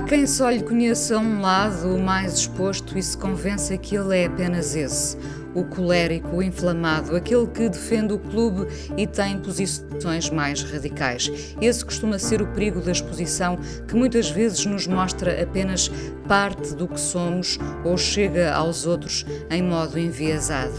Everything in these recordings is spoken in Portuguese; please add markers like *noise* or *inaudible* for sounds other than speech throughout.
Há quem só lhe conheça um lado, mais exposto, e se convença que ele é apenas esse o colérico, o inflamado, aquele que defende o clube e tem posições mais radicais. Esse costuma ser o perigo da exposição, que muitas vezes nos mostra apenas parte do que somos ou chega aos outros em modo enviesado.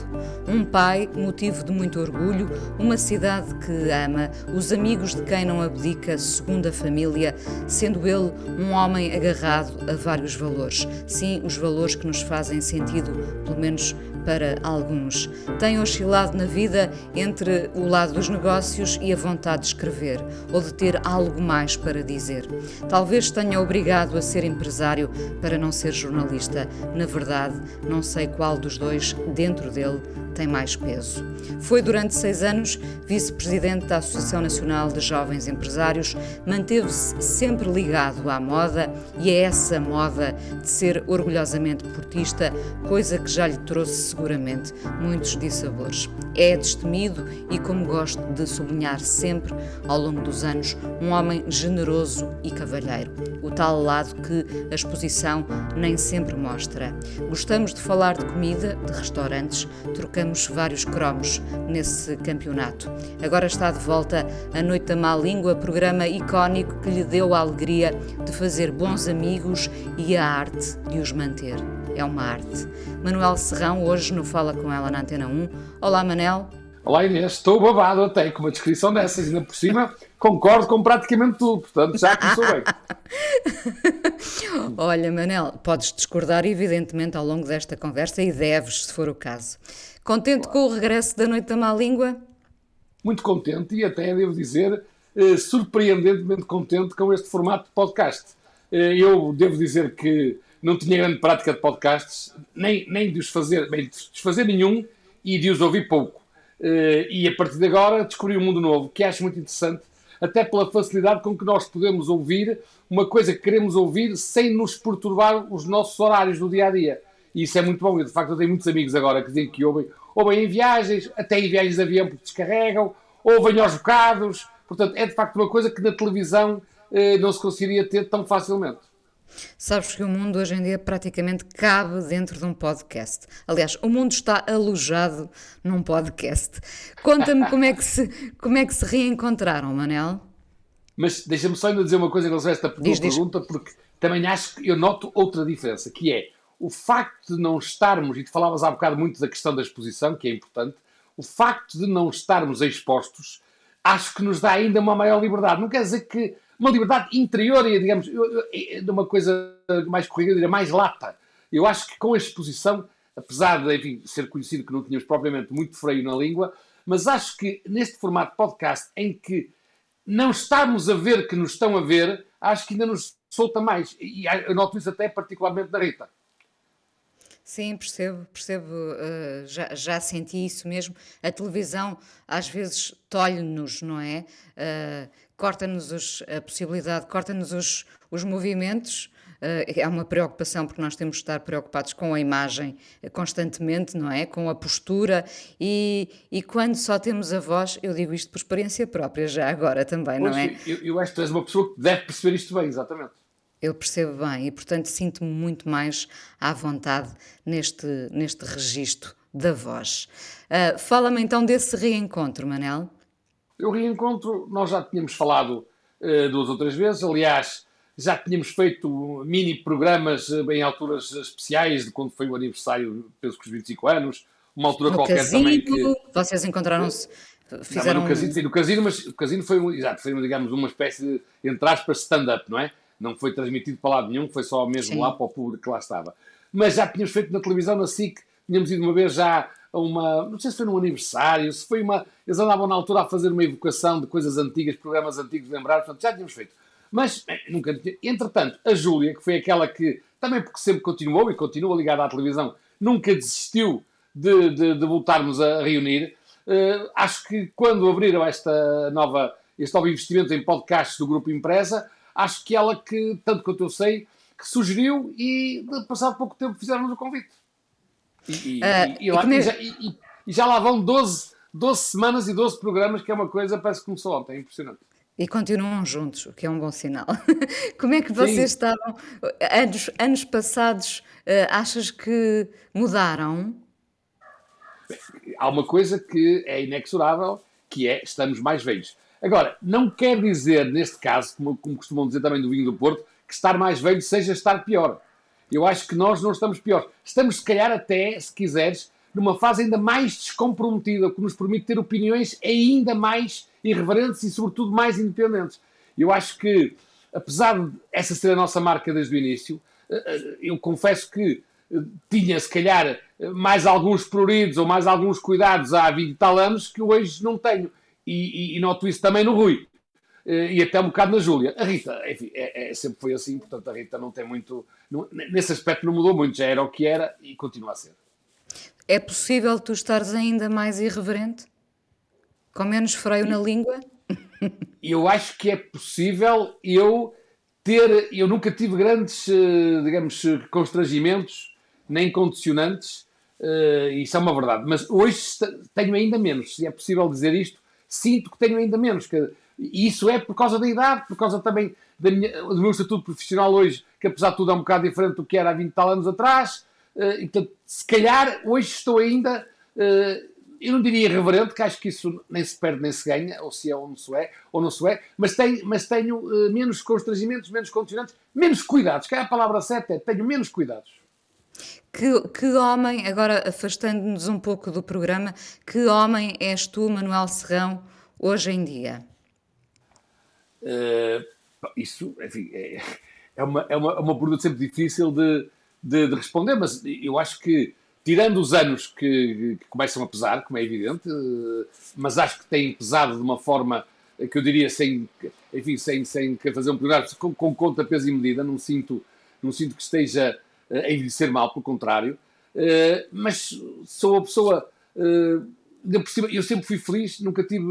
Um pai, motivo de muito orgulho, uma cidade que ama, os amigos de quem não abdica, segunda família, sendo ele um homem agarrado a vários valores. Sim, os valores que nos fazem sentido, pelo menos para alguns. Tem oscilado na vida entre o lado dos negócios e a vontade de escrever, ou de ter algo mais para dizer. Talvez tenha obrigado a ser empresário para não ser jornalista. Na verdade, não sei qual dos dois, dentro dele, tem mais peso. Foi durante seis anos vice-presidente da Associação Nacional de Jovens Empresários, manteve-se sempre ligado à moda e a essa moda de ser orgulhosamente portista, coisa que já lhe trouxe seguramente muitos dissabores. É destemido e, como gosto de sublinhar sempre ao longo dos anos, um homem generoso e cavalheiro. O tal lado que a exposição nem sempre mostra. Gostamos de falar de comida, de restaurantes, trocamos vários cromos nesse campeonato. Agora está de volta a Noite da Má Língua, programa icónico que lhe deu a alegria de fazer bons amigos e a arte de os manter. É uma arte. Manuel Serrão, hoje no Fala Com Ela na Antena 1. Olá, Manel. Olá, Inês. Estou babado até com uma descrição dessas. Ainda por cima, concordo com praticamente tudo. Portanto, já começou bem. *laughs* Olha, Manel, podes discordar, evidentemente, ao longo desta conversa e deves, se for o caso. Contente com o regresso da Noite da Má Língua? Muito contente e até, devo dizer, eh, surpreendentemente contente com este formato de podcast. Eh, eu devo dizer que não tinha grande prática de podcasts, nem, nem de os fazer, bem, de fazer nenhum e de os ouvir pouco. Uh, e a partir de agora descobri um mundo novo que acho muito interessante, até pela facilidade com que nós podemos ouvir uma coisa que queremos ouvir sem nos perturbar os nossos horários do dia a dia. E isso é muito bom. De facto, eu tenho muitos amigos agora que dizem que ouvem, ouvem em viagens, até em viagens de avião porque descarregam, ouvem aos bocados. Portanto, é de facto uma coisa que na televisão uh, não se conseguiria ter tão facilmente. Sabes que o mundo hoje em dia praticamente cabe dentro de um podcast. Aliás, o mundo está alojado num podcast. Conta-me como, é que se, como é que se reencontraram, Manel. Mas deixa-me só ainda dizer uma coisa em relação a esta diz, pergunta, diz. porque também acho que eu noto outra diferença, que é o facto de não estarmos, e tu falavas há bocado muito da questão da exposição, que é importante, o facto de não estarmos expostos, acho que nos dá ainda uma maior liberdade. Não quer dizer que uma liberdade interior e, digamos, de uma coisa mais corrida, diria, mais lata. Eu acho que com a exposição, apesar de enfim, ser conhecido que não tínhamos propriamente muito freio na língua, mas acho que neste formato podcast, em que não estamos a ver que nos estão a ver, acho que ainda nos solta mais. E eu noto isso até particularmente da Rita. Sim, percebo, percebo, uh, já, já senti isso mesmo. A televisão às vezes tolhe-nos, não é? Uh, corta-nos a possibilidade, corta-nos os, os movimentos. Uh, é uma preocupação porque nós temos de estar preocupados com a imagem constantemente, não é? Com a postura e, e quando só temos a voz, eu digo isto por experiência própria já agora também, pois, não é? Eu, eu acho que tu és uma pessoa que deve perceber isto bem, exatamente. Eu percebo bem e, portanto, sinto-me muito mais à vontade neste, neste registro da voz. Uh, Fala-me então desse reencontro, Manel. O reencontro, nós já tínhamos falado uh, duas ou três vezes, aliás, já tínhamos feito mini programas uh, em alturas especiais de quando foi o aniversário, penso que os 25 anos, uma altura no qualquer casino, também que... Vocês encontraram-se... Fizeram... Não, no casino, sim, no casino, mas o casino foi, exato, foi, digamos, uma espécie de, entre aspas, stand-up, não é? Não foi transmitido para lado nenhum, foi só mesmo Sim. lá para o público que lá estava. Mas já tínhamos feito na televisão, na SIC, tínhamos ido uma vez já a uma. Não sei se foi num aniversário, se foi uma. Eles andavam na altura a fazer uma evocação de coisas antigas, programas antigos, lembrar, portanto já tínhamos feito. Mas nunca. Entretanto, a Júlia, que foi aquela que, também porque sempre continuou e continua ligada à televisão, nunca desistiu de, de, de voltarmos a reunir. Uh, acho que quando abriram esta nova, este novo investimento em podcasts do Grupo Impresa, acho que ela que, tanto quanto eu sei, que sugeriu e, passado pouco tempo, fizeram-nos o convite. E, e, uh, e, lá, já, e, já, lá vão 12, 12 semanas e 12 programas, que é uma coisa, parece que começou ontem, é impressionante. E continuam juntos, o que é um bom sinal. *laughs* Como é que vocês Sim. estavam, anos, anos passados, uh, achas que mudaram? Há uma coisa que é inexorável, que é estamos mais velhos. Agora, não quer dizer, neste caso, como, como costumam dizer também do vinho do Porto, que estar mais velho seja estar pior. Eu acho que nós não estamos piores. Estamos, se calhar, até, se quiseres, numa fase ainda mais descomprometida, que nos permite ter opiniões ainda mais irreverentes e, sobretudo, mais independentes. Eu acho que, apesar de essa ser a nossa marca desde o início, eh, eh, eu confesso que eh, tinha, se calhar, mais alguns pruridos ou mais alguns cuidados há 20 e tal anos que hoje não tenho e, e, e noto isso também no Rui. Eh, e até um bocado na Júlia. A Rita, enfim, é, é, sempre foi assim, portanto a Rita não tem muito. Não, nesse aspecto não mudou muito, já era o que era e continua a ser. É possível tu estares ainda mais irreverente? Com menos freio na língua? *laughs* Eu acho que é possível eu ter. Eu nunca tive grandes, eh, digamos, constrangimentos, nem condicionantes, eh, isso é uma verdade, mas hoje tenho ainda menos, se é possível dizer isto, sinto que tenho ainda menos. E isso é por causa da idade, por causa também minha, do meu estatuto profissional hoje, que apesar de tudo é um bocado diferente do que era há 20 tal anos atrás. Uh, e, portanto, se calhar hoje estou ainda, uh, eu não diria irreverente, que acho que isso nem se perde nem se ganha, ou se é ou não se é, ou não se é, mas tenho, mas tenho uh, menos constrangimentos, menos condicionantes, menos cuidados, que é a palavra certa, é tenho menos cuidados. Que, que homem, agora afastando-nos um pouco do programa, que homem és tu, Manuel Serrão, hoje em dia? Uh, isso, enfim, é, é, uma, é, uma, é uma pergunta sempre difícil de, de, de, responder, mas eu acho que, tirando os anos que, que começam a pesar, como é evidente, uh, mas acho que têm pesado de uma forma que eu diria sem, enfim, sem, sem fazer um programa com, com conta, peso e medida, não sinto, não sinto que esteja a envelhecer mal, pelo contrário, uh, mas sou a pessoa. Uh, eu sempre fui feliz, nunca tive.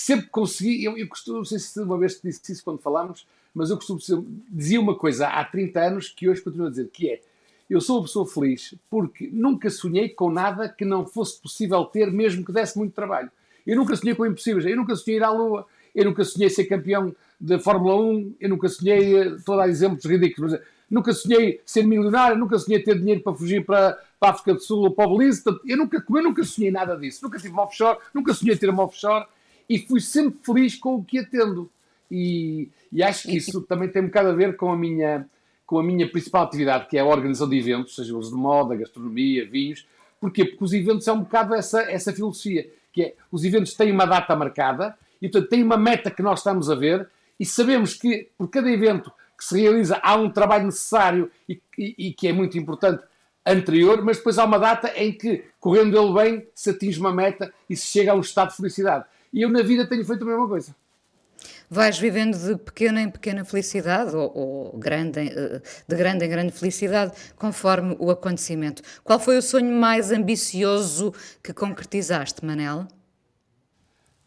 Sempre consegui. Eu, eu costumo, não sei se uma vez te disse isso quando falámos, mas eu costumo dizer uma coisa há 30 anos que hoje continuo a dizer, que é eu sou uma pessoa feliz porque nunca sonhei com nada que não fosse possível ter, mesmo que desse muito trabalho. Eu nunca sonhei com impossíveis, eu nunca sonhei ir à Lua, eu nunca sonhei ser campeão da Fórmula 1, eu nunca sonhei, estou a dar exemplos ridículos, nunca sonhei ser milionário, nunca sonhei ter dinheiro para fugir para, para a África do Sul ou para o Belize. Eu nunca, eu nunca sonhei nada disso. Nunca tive uma offshore, nunca sonhei ter uma offshore e fui sempre feliz com o que atendo. E, e acho que isso também tem um bocado a ver com a minha com a minha principal atividade, que é a organização de eventos, seja os de moda, gastronomia, vinhos. Porquê? Porque os eventos é um bocado essa, essa filosofia, que é, os eventos têm uma data marcada e, portanto, têm uma meta que nós estamos a ver e sabemos que por cada evento que se realiza, há um trabalho necessário e, e, e, que é muito importante anterior, mas depois há uma data em que, correndo ele bem, se atinge uma meta e se chega a um estado de felicidade. E eu na vida tenho feito a mesma coisa. Vais vivendo de pequena em pequena felicidade, ou, ou grande, eh, de grande em grande felicidade, conforme o acontecimento. Qual foi o sonho mais ambicioso que concretizaste, Manel?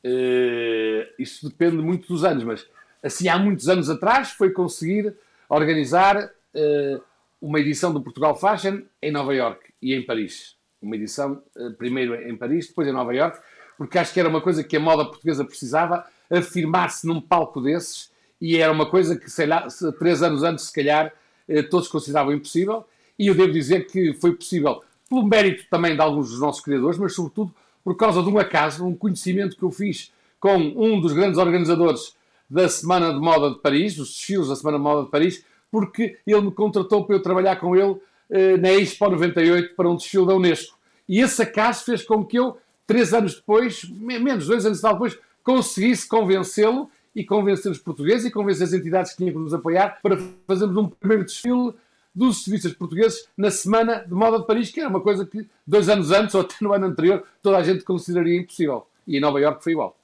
Uh, isso depende muito dos anos, mas assim, há muitos anos atrás, foi conseguir organizar uh, uma edição do Portugal Fashion em Nova York e em Paris. Uma edição uh, primeiro em Paris, depois em Nova York, porque acho que era uma coisa que a moda portuguesa precisava, afirmar-se num palco desses, e era uma coisa que, sei lá, três anos antes, se calhar, uh, todos consideravam impossível, e eu devo dizer que foi possível, pelo mérito também de alguns dos nossos criadores, mas sobretudo por causa de um acaso, um conhecimento que eu fiz com um dos grandes organizadores da Semana de Moda de Paris, dos desfiles da Semana de Moda de Paris, porque ele me contratou para eu trabalhar com ele eh, na Expo 98 para um desfile da Unesco. E esse acaso fez com que eu, três anos depois, menos dois anos depois, conseguisse convencê-lo e convencer os portugueses e convencer as entidades que tinham que nos apoiar para fazermos um primeiro desfile dos estilistas portugueses na Semana de Moda de Paris, que era uma coisa que dois anos antes ou até no ano anterior toda a gente consideraria impossível. E em Nova Iorque foi igual.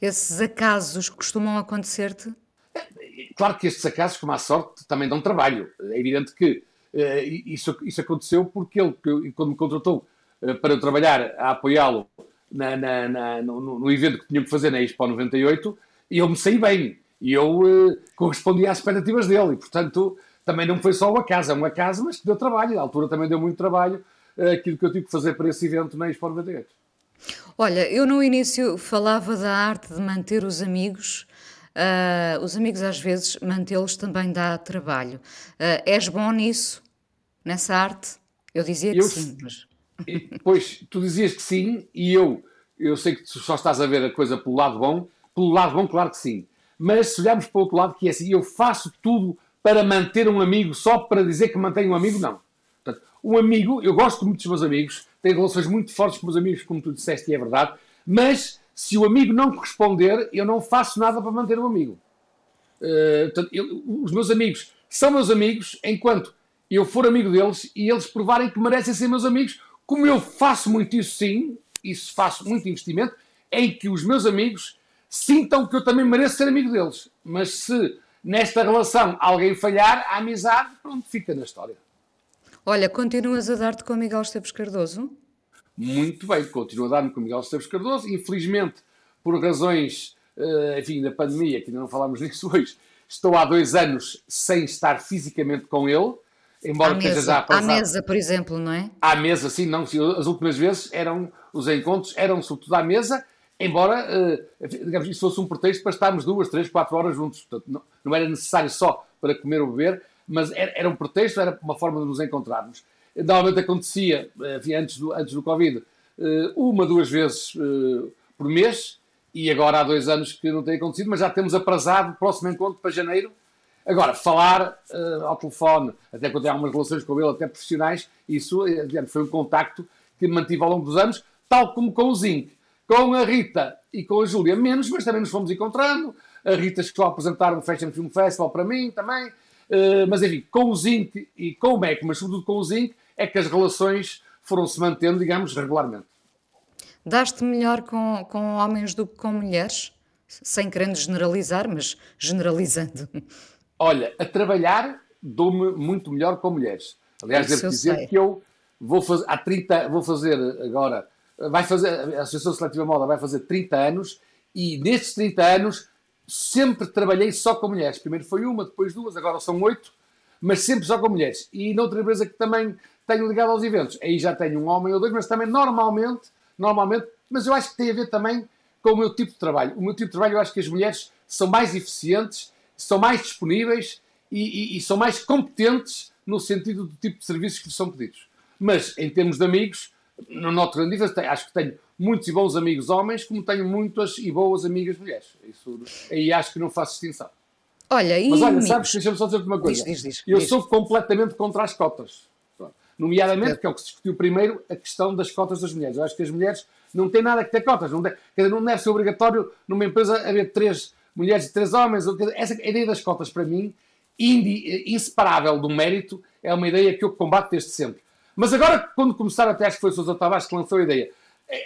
Esses acasos costumam acontecer-te? claro que estes acasos, como a sorte, também dão trabalho. É evidente que uh, isso, isso aconteceu porque ele, quando me contratou para eu trabalhar a apoiá-lo na, na, na, no, no, evento que tinha que fazer na Expo 98, eu me saí bem. E eu uh, correspondi às expectativas dele. E, portanto, também não foi só o acaso, é um acaso, mas que deu trabalho. Na altura também deu muito trabalho aquilo que eu tive que fazer para esse evento na Expo 98. Olha, eu no início falava da arte de manter os amigos. Uh, os amigos, às vezes, mantê-los também dá trabalho. Uh, és bom nisso? Nessa arte? Eu dizia que eu, sim, mas... Pois, tu dizias que sim, e eu, eu sei que tu só estás a ver a coisa pelo lado bom. Pelo lado bom, claro que sim. Mas se olharmos para o outro lado, que é assim, eu faço tudo para manter um amigo só para dizer que mantenho um amigo, não. Portanto, um amigo, eu gosto muito dos meus amigos, tenho relações muito fortes com os meus amigos, como tu disseste, e é verdade, mas se o amigo não corresponder, eu não faço nada para manter o amigo. Uh, portanto, eu, os meus amigos são meus amigos enquanto eu for amigo deles e eles provarem que merecem ser meus amigos, como eu faço muito isso sim, isso faço muito investimento, em que os meus amigos sintam que eu também mereço ser amigo deles. Mas se nesta relação alguém falhar, a amizade, pronto, fica na história. Olha, continuas a dar-te com o Miguel Esteves Cardoso? Muito bem, continuo a dar-me com o Miguel Esteves Cardoso. Infelizmente, por razões, uh, enfim, da pandemia, que ainda não falámos *laughs* nisso hoje, estou há dois anos sem estar fisicamente com ele. Embora à mesa, já À mesa, por exemplo, não é? À mesa, sim, não. As últimas vezes eram, os encontros eram sobretudo à mesa, embora, uh, digamos, isso fosse um pretexto para estarmos duas, três, quatro horas juntos. Portanto, não, não era necessário só para comer ou beber, mas era, era, um pretexto, era uma forma de nos encontrarmos. Normalmente acontecia, enfim, antes do, antes do Covid, eh, uma, duas vezes eh, por mês, e agora há dois anos que não tem acontecido, mas já temos aprazado o próximo encontro para janeiro. Agora, falar uh, ao telefone, até quando tem algumas relações com ele, até profissionais, isso foi um contacto que mantive ao longo dos anos, tal como com o Zinc. Com a Rita e com a Júlia, menos, mas também nos fomos encontrando. A Rita chegou a apresentar um Fashion Film Festival para mim também. Eh, mas enfim, com o Zinc e com o MEC, mas sobretudo com o Zinc, é que as relações foram-se mantendo, digamos, regularmente. Daste melhor com, com homens do que com mulheres? Sem querendo generalizar, mas generalizando. Olha, a trabalhar dou-me muito melhor com mulheres. Aliás, Isso devo dizer sei. que eu vou fazer, há 30, vou fazer agora, vai fazer, a Associação Seletiva Moda vai fazer 30 anos e nestes 30 anos sempre trabalhei só com mulheres. Primeiro foi uma, depois duas, agora são oito, mas sempre só com mulheres. E noutra empresa que também tenho ligado aos eventos, aí já tenho um homem ou dois, mas também normalmente, normalmente, mas eu acho que tem a ver também com o meu tipo de trabalho. O meu tipo de trabalho, eu acho que as mulheres são mais eficientes, são mais disponíveis e, e, e são mais competentes no sentido do tipo de serviços que lhes são pedidos. Mas, em termos de amigos, não noto grande diferença. Acho que tenho muitos e bons amigos homens, como tenho muitas e boas amigas mulheres. Isso, aí acho que não faço distinção. Olha, e Mas olha, sabes, deixa-me só dizer uma coisa. Diz, diz, diz, eu sou completamente contra as cotas. Nomeadamente, que é o que se discutiu primeiro, a questão das cotas das mulheres. Eu acho que as mulheres não têm nada que ter cotas. Não, deve, não deve ser obrigatório numa empresa haver três mulheres e três homens. Essa ideia das cotas, para mim, inseparável do mérito, é uma ideia que eu combato desde sempre. Mas agora, quando começaram, até acho que foi o Sousa Tavares que lançou a ideia,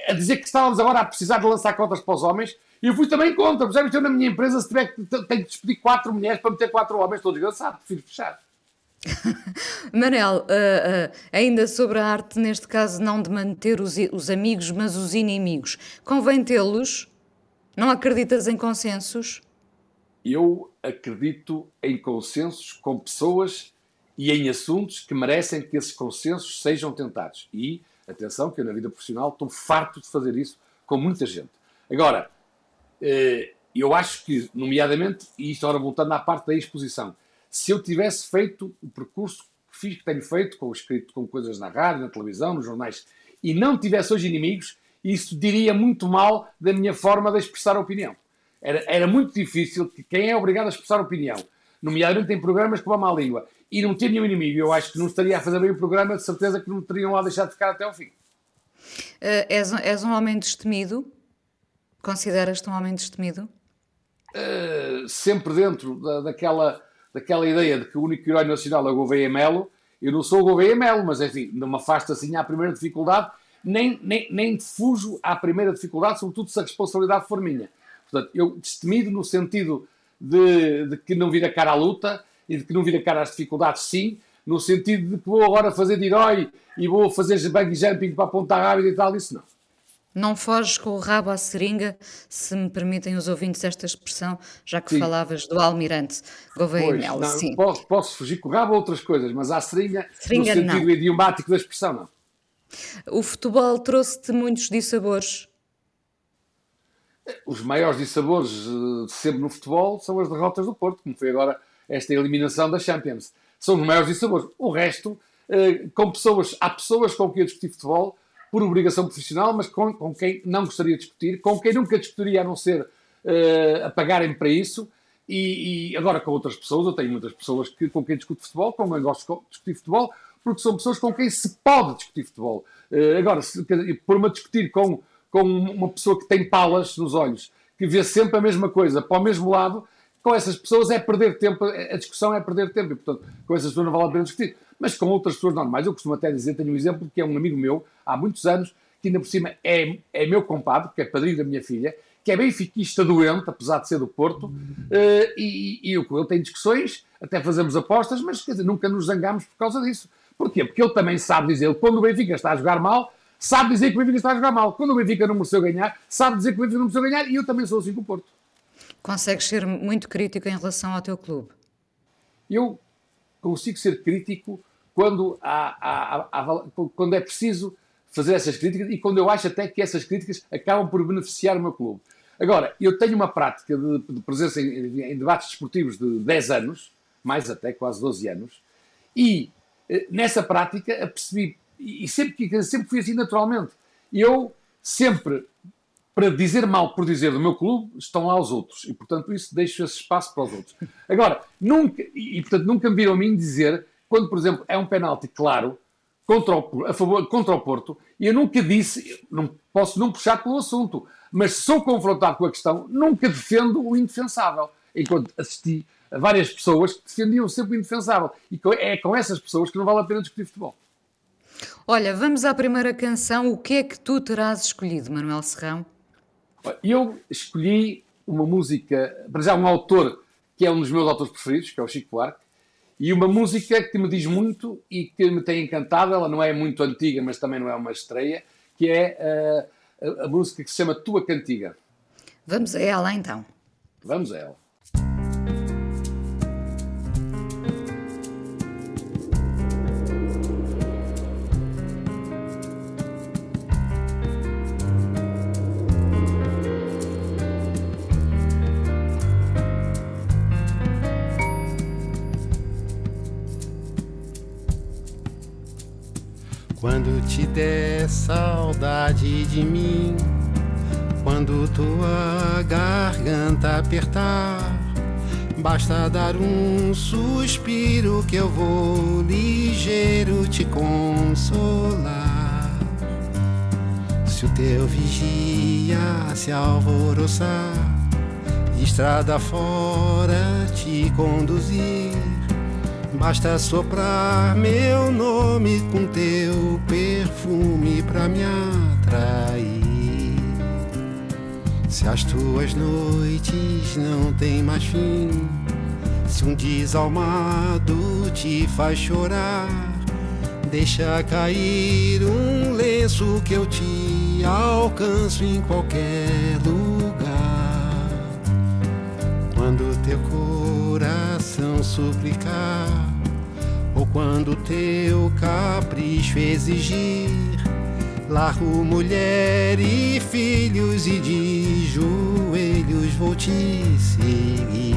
a dizer que estávamos agora a precisar de lançar cotas para os homens, e eu fui também contra. Já eu na minha empresa, se tiver que, tenho que despedir quatro mulheres para meter quatro homens, estou desgraçado, prefiro fechar. *laughs* Manel, uh, uh, ainda sobre a arte, neste caso, não de manter os, os amigos, mas os inimigos. Convém tê-los? Não acreditas em consensos? Eu acredito em consensos com pessoas e em assuntos que merecem que esses consensos sejam tentados. E Atenção, que eu na vida profissional estou farto de fazer isso com muita gente. Agora, eh, eu acho que, nomeadamente, e isto agora voltando à parte da exposição, se eu tivesse feito o percurso que fiz, que tenho feito, com escrito com coisas na rádio, na televisão, nos jornais, e não tivesse hoje inimigos, isso diria muito mal da minha forma de expressar a opinião. Era, era muito difícil que quem é obrigado a expressar opinião, nomeadamente em programas com a má língua, e não ter nenhum inimigo. Eu acho que não estaria a fazer bem o programa, de certeza que não me teriam lá deixado de ficar até ao fim. Uh, és, és, um homem destemido? Consideras-te um homem destemido? Uh, sempre dentro da, daquela, daquela ideia de que o único herói nacional é o Gouveia Melo. Eu não sou o Gouveia Melo, mas enfim, não me afasto assim à primeira dificuldade, nem, nem, nem fujo à primeira dificuldade, sobretudo se a responsabilidade for minha. Portanto, eu destemido no sentido de, de que não vira cara à luta e de que não vira cara às dificuldades, sim, no sentido de que vou agora fazer de herói e vou fazer bungee jumping para apontar rápido e tal, isso não. Não foges com o rabo à seringa, se me permitem os ouvintes esta expressão, já que sim. falavas do almirante Gouveia pois, Melo. Não, sim. Posso, posso, fugir com o rabo a outras coisas, mas à seringa, seringa no sentido não. idiomático da expressão, não. O futebol trouxe-te muitos dissabores? Os maiores dissabores de sempre no futebol são as derrotas do Porto, como foi agora esta eliminação da Champions. São os maiores dissabores. O resto, eh, com pessoas, há pessoas com quem eu discuti futebol por obrigação profissional, mas com, com quem não gostaria de discutir, com quem nunca discutiria a não ser uh, a pagarem para isso. E, e, agora com outras pessoas, eu tenho muitas pessoas que, com quem discuto futebol, com quem gosto de discutir futebol, porque são pessoas com quem se pode discutir futebol. Uh, agora, por-me a discutir com, com uma pessoa que tem palas nos olhos, que vê sempre a mesma coisa para o mesmo lado, com essas pessoas é perder tempo, a discussão é perder tempo, e portanto, com essas pessoas não vale a pena discutir mas com outras pessoas normais. Eu costumo até dizer, tenho um exemplo que é um amigo meu, há muitos anos, que ainda por cima é, é meu compadre, que é padrinho da minha filha, que é benfiquista doente, apesar de ser do Porto, uh, e, e eu com ele tenho discussões, até fazemos apostas, mas dizer, nunca nos zangamos por causa disso. Porquê? Porque ele também sabe dizer, quando o Benfica está a jogar mal, sabe dizer que o Benfica está a jogar mal. Quando o Benfica não mereceu ganhar, sabe dizer que o Benfica não mereceu ganhar, e eu também sou assim com o Porto. Consegues ser muito crítico em relação ao teu clube? Eu consigo ser crítico quando, há, há, há, quando é preciso fazer essas críticas e quando eu acho até que essas críticas acabam por beneficiar o meu clube. Agora, eu tenho uma prática de, de presença em, em, debates desportivos de 10 anos, mais até, quase 12 anos, e nessa prática apercebi, e sempre, sempre fui assim naturalmente, eu sempre, para dizer mal por dizer do meu clube, estão lá os outros, e portanto isso deixo esse espaço para os outros. Agora, nunca, e portanto nunca me viram a mim dizer quando, por exemplo, é um penalti claro contra o, a favor, contra o Porto, e eu nunca disse, não posso não puxar pelo assunto, mas sou confrontado com a questão, nunca defendo o indefensável. Enquanto assisti várias pessoas que defendiam sempre o indefensável. E é com essas pessoas que não vale a pena discutir futebol. Olha, vamos à primeira canção. O que é que tu terás escolhido, Manuel Serrão? Eu escolhi uma música, para já um autor que é um dos meus autores preferidos, que é o Chico Buarque, e uma música que me diz muito e que me tem encantado, ela não é muito antiga, mas também não é uma estreia, que é uh, a, a música que se chama Tua Cantiga. Vamos a ela então. Vamos a ela. Quando te der saudade de mim, quando tua garganta apertar, basta dar um suspiro que eu vou ligeiro te consolar. Se o teu vigia se alvoroçar, estrada fora te conduzir Basta soprar meu as tuas noites não têm mais fim, se um desalmado te faz chorar, deixa cair um lenço que eu te alcanço em qualquer lugar. Quando teu coração suplicar ou quando teu capricho exigir, largo mulher e filhos e de joelhos vou te seguir.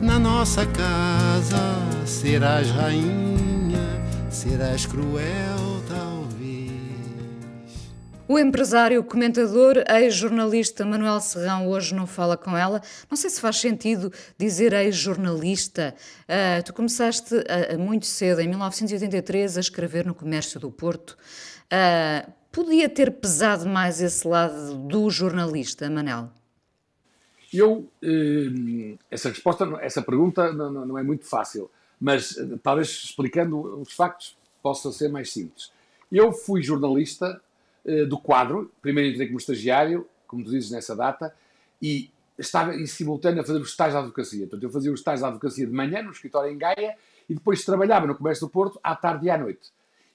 Na nossa casa serás rainha, serás cruel o empresário, comentador, ex-jornalista Manuel Serrão hoje não fala com ela. Não sei se faz sentido dizer ex-jornalista. Uh, tu começaste uh, muito cedo, em 1983, a escrever no Comércio do Porto. Uh, podia ter pesado mais esse lado do jornalista, Manel? Eu, eh, essa resposta, essa pergunta não, não é muito fácil, mas eh, talvez explicando os factos possa ser mais simples. Eu fui jornalista do quadro. Primeiro entrei como estagiário, como tu dizes, nessa data, e estava em simultâneo a fazer os estágios de advocacia. Portanto, eu fazia os estágios de advocacia de manhã no escritório em Gaia e depois trabalhava no comércio do Porto à tarde e à noite.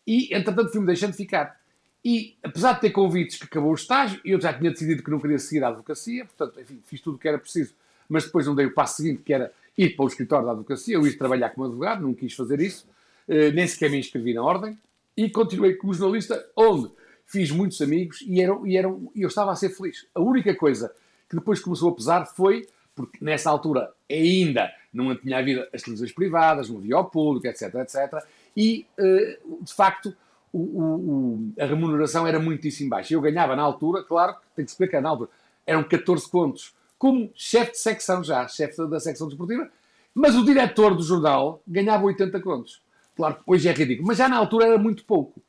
E, entretanto, fui-me deixando ficar. E, apesar de ter convites que acabou o estágio, eu já tinha decidido que não queria seguir a advocacia, portanto, enfim, fiz tudo o que era preciso, mas depois não dei o passo seguinte, que era ir para o escritório da advocacia, eu ia trabalhar como advogado, não quis fazer isso, eh, nem sequer me inscrevi na ordem, e continuei como jornalista, onde fiz muitos amigos e, eram, e eram, eu estava a ser feliz. A única coisa que depois começou a pesar foi, porque nessa altura ainda não tinha havido as televisões privadas, não havia o público, etc, etc, e, eh, de facto, o, o, a remuneração era muitíssimo baixa. Eu ganhava na altura, claro, tem que explicar na altura, eram 14 contos, como chefe de secção já, chefe da secção desportiva, mas o diretor do jornal ganhava 80 contos. Claro que hoje é ridículo, mas já na altura era muito pouco.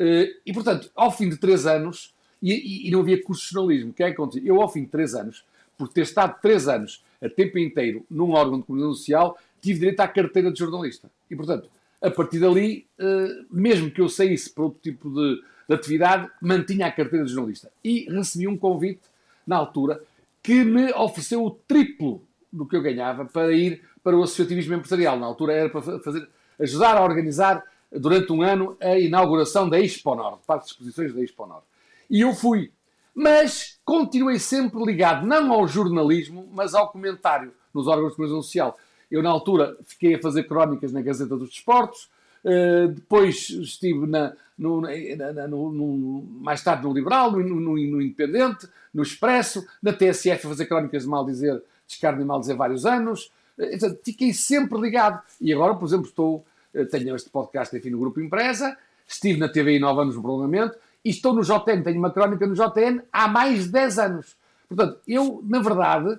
Eh, e, portanto, ao fim de três anos, e, e não havia curso de jornalismo, o que é que aconteceu? Eu, ao fim de três anos, por ter estado três anos a tempo inteiro num órgão de comunicação social, tive direito à carteira de jornalista. E, portanto, a partir dali, uh, mesmo que eu saísse para outro tipo de, de, atividade, mantinha a carteira de jornalista. E recebi um convite, na altura, que me ofereceu o triplo do que eu ganhava para ir para o associativismo empresarial. Na altura era para fazer, ajudar a organizar durante um ano a inauguração da Expo Nord, parte de exposições da Expo Nord. E eu fui. Mas continuei sempre ligado, não ao jornalismo, mas ao comentário nos órgãos de comunicação social. Eu, na altura, fiquei a fazer crónicas na Gazeta dos Desportos, uh, depois estive na, no, na, no, no, mais tarde no Liberal, no, Independente, no Expresso, na TSF a fazer crónicas de mal dizer, descarne mal dizer vários anos. Uh, fiquei sempre ligado. E agora, por exemplo, estou, tenho este podcast enfim, no Grupo Empresa, estive na TVI 9 anos no prolongamento, e estou no JN, tenho uma crónica no JN há mais de 10 anos. Portanto, eu, na verdade,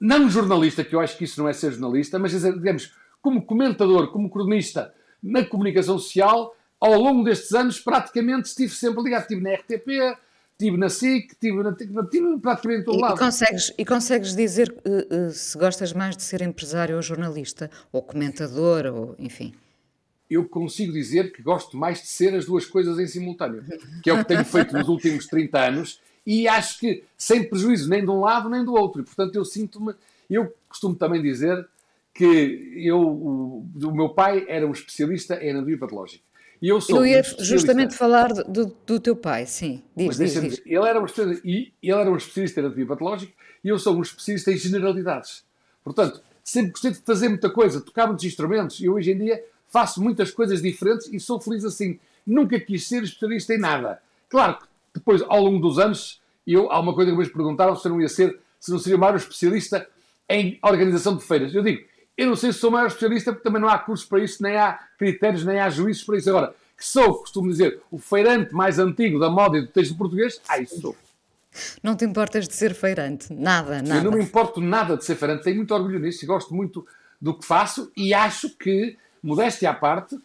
não jornalista, que eu acho que isso não é ser jornalista, mas, digamos, como comentador, como cronista na comunicação social, ao longo destes anos, praticamente estive sempre ligado. Estive na RTP, estive na SIC, estive, na, estive praticamente todo e, lado. E consegues, e consegues dizer uh, uh, se gostas mais de ser empresário ou jornalista, ou comentador, ou enfim? Eu consigo dizer que gosto mais de ser as duas coisas em simultâneo, que é o que tenho feito nos últimos 30 anos e acho que sem prejuízo nem de um lado nem do outro. E, portanto, eu sinto-me. Eu costumo também dizer que eu, o, o, meu pai era um especialista em anatomia patológica. E eu sou. Eu ia um justamente falar do, do, teu pai, sim. Diz, diz, diz. Ele, era um especialista, e ele era um especialista em anatomia patológica e eu sou um especialista em generalidades. Portanto, sempre gostei de fazer muita coisa, tocar muitos instrumentos e hoje em dia faço muitas coisas diferentes e sou feliz assim. Nunca quis ser especialista em nada. Claro que depois, ao longo dos anos, eu, há uma coisa que me perguntaram se eu não ia ser, se não seria o maior especialista em organização de feiras. Eu digo, eu não sei se sou o maior especialista porque também não há cursos para isso, nem há critérios, nem há juízes para isso. Agora, que sou, costumo dizer, o feirante mais antigo da moda e do texto português, ah, isso sou. Não te importas de ser feirante? Nada, nada. Eu não me importo nada de ser feirante, tenho muito orgulho nisso e gosto muito do que faço e acho que, modéstia à parte,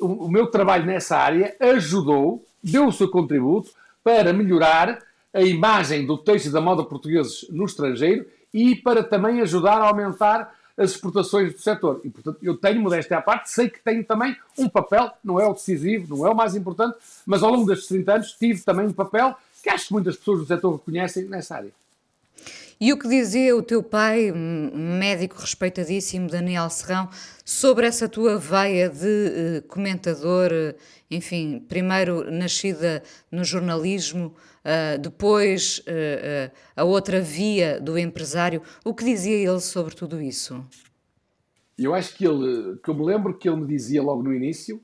o, o meu trabalho nessa área ajudou, deu o seu contributo para melhorar a imagem do texto da moda portugueses no estrangeiro e para também ajudar a aumentar as exportações do setor. E, portanto, eu tenho, modéstia à parte, sei que tenho também um papel, não é o decisivo, não é o mais importante, mas ao longo destes 30 anos tive também um papel que acho que muitas pessoas do setor reconhecem nessa área. E o que dizia o teu pai, médico respeitadíssimo, Daniel Serrão, sobre essa tua veia de uh, comentador, uh, enfim, primeiro nascida no jornalismo, uh, depois a outra via do empresário, o que dizia ele sobre tudo isso? Eu acho que ele, que eu me lembro que ele me dizia logo no início,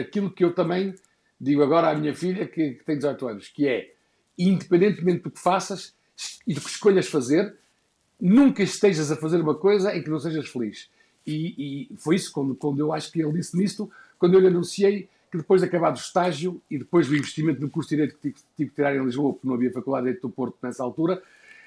aquilo que eu também digo agora à minha filha, que, que tem 18 anos, que é, independentemente do que faças, e do que escolhas fazer, nunca estejas a fazer uma coisa em que não sejas feliz. E, e foi isso quando, quando eu acho que ele disse nisto, quando eu lhe anunciei que depois de acabar o estágio e depois do investimento no curso de Direito que tive, tive que tirar em Lisboa, porque não havia Faculdade de Direito do Porto nessa altura,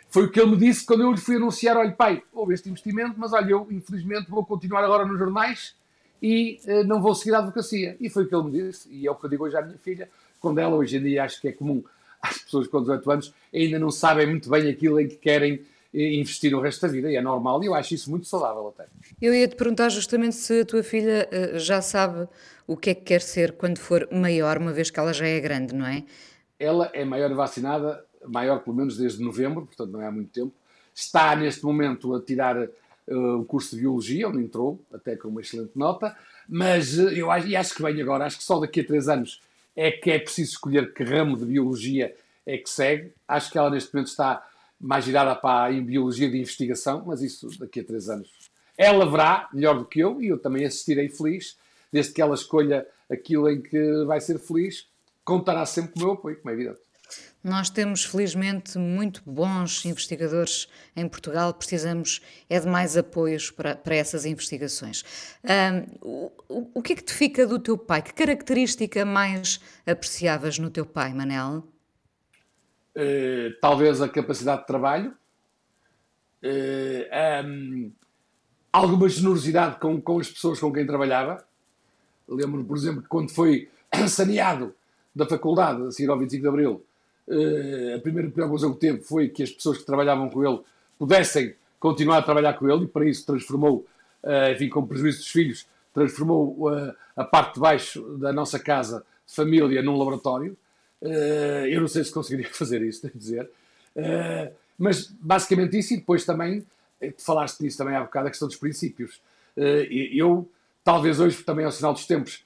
foi o que ele me disse quando eu lhe fui anunciar: olha, pai, houve este investimento, mas olha, eu infelizmente vou continuar agora nos jornais e uh, não vou seguir a advocacia. E foi o que ele me disse, e é o que eu digo hoje à minha filha, quando ela hoje em dia acho que é comum as pessoas com 18 anos ainda não sabem muito bem aquilo em que querem eh, investir o resto da vida, e é normal, e eu acho isso muito saudável até. Eu ia te perguntar justamente se a tua filha uh, já sabe o que é que quer ser quando for maior, uma vez que ela já é grande, não é? Ela é maior vacinada, maior pelo menos desde novembro, portanto não é há muito tempo, está neste momento a tirar uh, o curso de Biologia, onde entrou, até com uma excelente nota, mas uh, eu acho, e acho que bem agora, acho que só daqui a três anos é que é preciso escolher que ramo de Biologia é que segue. Acho que ela neste momento está mais virada para a Biologia de Investigação, mas isso daqui a três anos. Ela verá melhor do que eu e eu também assistirei feliz, desde que ela escolha aquilo em que vai ser feliz, contará sempre com o meu apoio, como é evidente. Nós temos, felizmente, muito bons investigadores em Portugal, precisamos é de mais apoios para, para essas investigações. Um, o, o que é que te fica do teu pai? Que característica mais apreciavas no teu pai, Manel? Uh, talvez a capacidade de trabalho, uh, um, alguma generosidade com, com as pessoas com quem trabalhava. Lembro-me, por exemplo, que quando foi *coughs* saneado da faculdade, a seguir ao 25 de Abril, a primeira preocupação que teve foi que as pessoas que trabalhavam com ele pudessem continuar a trabalhar com ele e para isso transformou, uh, enfim, com prejuízo dos filhos, transformou uh, a parte de baixo da nossa casa de família num laboratório. eu não sei se conseguiria *laughs* fazer isso, devo dizer. mas basicamente isso e depois também, falaste nisso também há bocado, a questão dos princípios. eu, talvez hoje, também ao sinal dos tempos,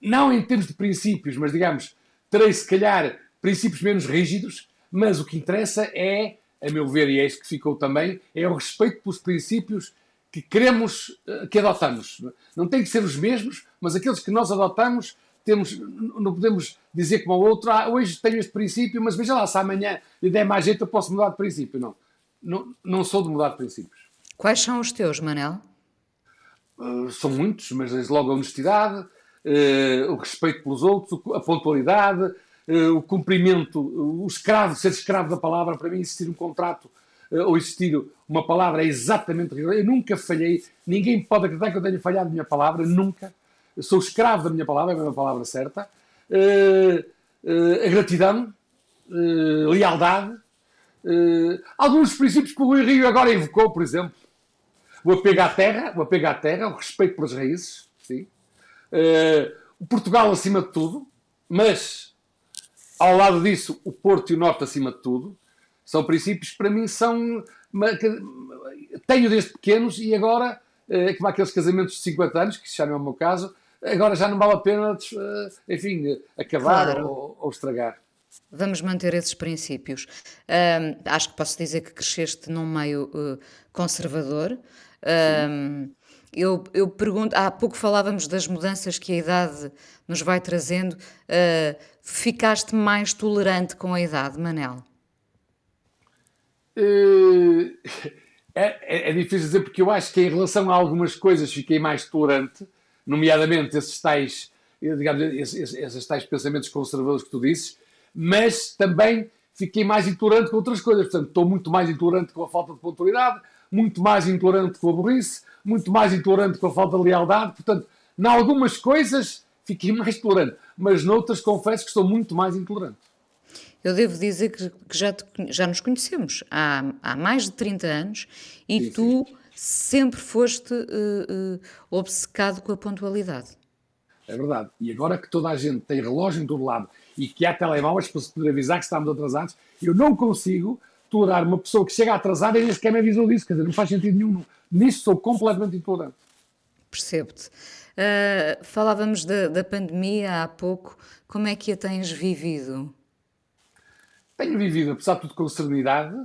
não em termos de princípios, mas digamos, terei se calhar princípios menos rígidos, mas o que interessa é, a meu ver, e é isso que ficou também, é o respeito pelos princípios que queremos, eh, que adotamos. Não tem que ser os mesmos, mas aqueles que nós adotamos, temos, não podemos dizer como ao outro, ah, hoje tenho este princípio, mas veja lá, se amanhã lhe der mais jeito, eu posso mudar de princípio. Não, não, não sou de mudar de princípios. Quais são os teus, Manel? Uh, são muitos, mas desde logo a honestidade, uh, o respeito pelos outros, a pontualidade, o cumprimento, o escravo, ser escravo da palavra, para mim existir um contrato uh, ou existir uma palavra é exatamente rigoroso. Eu nunca falhei, ninguém pode acreditar que eu tenha falhado a minha palavra, nunca. Eu sou escravo da minha palavra, é a palavra certa. Uh, a gratidão, lealdade, alguns princípios que o Rui Rio agora invocou, por exemplo. O apego à terra, o apego à terra, o respeito pelas raízes, sim. o Portugal acima de tudo, mas ao lado disso, o Porto e o Norte acima de tudo, são princípios que para mim são. Tenho desde pequenos e agora, é como aqueles casamentos de 50 anos, que já não é o meu caso, agora já não vale a pena, eh, enfim, acabar claro. ou, ou, estragar. Vamos manter esses princípios. Um, acho que posso dizer que cresceste num meio uh, conservador. Um, eu, eu, pergunto, há pouco falávamos das mudanças que a idade nos vai trazendo. Uh, ficaste mais tolerante com a idade, Manel? Uh, é, é, difícil dizer porque eu acho que em relação a algumas coisas fiquei mais tolerante, nomeadamente esses tais, digamos, esses, esses tais pensamentos conservadores que tu disses, mas também fiquei mais intolerante com outras coisas. Portanto, estou muito mais intolerante com a falta de pontualidade, muito mais intolerante com a burrice, muito mais intolerante com a falta de lealdade. Portanto, em algumas coisas fiquei *laughs* mais tolerante, mas noutras confesso que estou muito mais intolerante. Eu devo dizer que, que já, te, já nos conhecemos há, há mais de 30 anos e sim, tu sim. sempre foste uh, uh, obcecado com a pontualidade. É verdade. E agora que toda a gente tem relógio em todo lado e que há telemóveis para se poder avisar que estamos atrasados, eu não consigo tolerar uma pessoa que chega atrasada e nem sequer me avisou disso. Quer dizer, não faz sentido nenhum. Nisso sou completamente intolerante. Percebo-te. Uh, falávamos da, da, pandemia há pouco. Como é que a tens vivido? Tenho vivido, apesar de tudo, com serenidade,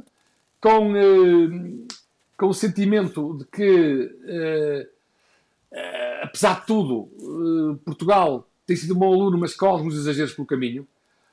com, uh, com o sentimento de que, uh, apesar de tudo, Portugal tem sido um bom aluno, mas com alguns exageros pelo caminho.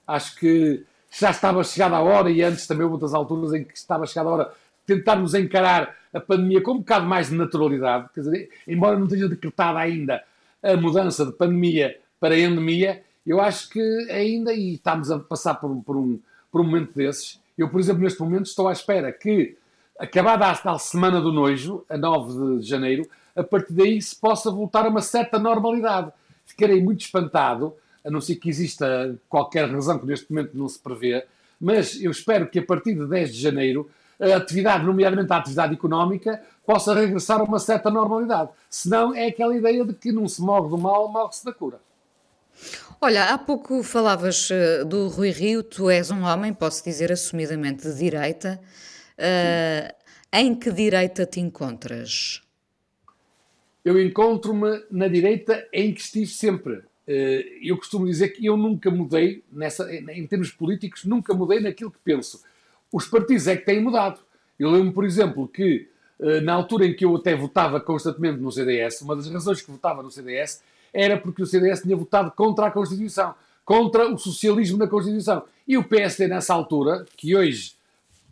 Acho que já estava chegada a hora, e antes também houve outras alturas em que estava chegada a hora tentarmos encarar a pandemia com um bocado mais de naturalidade, quer dizer, embora não tenha decretado ainda a mudança de pandemia para endemia, eu acho que ainda, e estamos a passar por, por, um, por um momento desses, eu, por exemplo, neste momento estou à espera que, acabada a tal semana do nojo, a 9 de janeiro, a partir daí se possa voltar a uma certa normalidade. Ficarei muito espantado, a não ser que exista qualquer razão que neste momento não se prevê, mas eu espero que a partir de 10 de janeiro a atividade, nomeadamente a atividade económica, possa regressar a uma certa normalidade. Senão é aquela ideia de que não se morre do mal, morre-se da cura. Olha, há pouco falavas uh, do Rui Rio, tu és um homem, posso dizer assumidamente de direita. Uh, Em que direita te encontras? Eu encontro-me na direita em que estive sempre. Eh, eu costumo dizer que eu nunca mudei, nessa, em termos políticos, nunca mudei naquilo que penso. Os partidos é que têm mudado. Eu lembro, por exemplo, que eh, na altura em que eu até votava constantemente no CDS, uma das razões que votava no CDS era porque o CDS tinha votado contra a Constituição, contra o socialismo da Constituição. E o PSD, nessa altura, que hoje,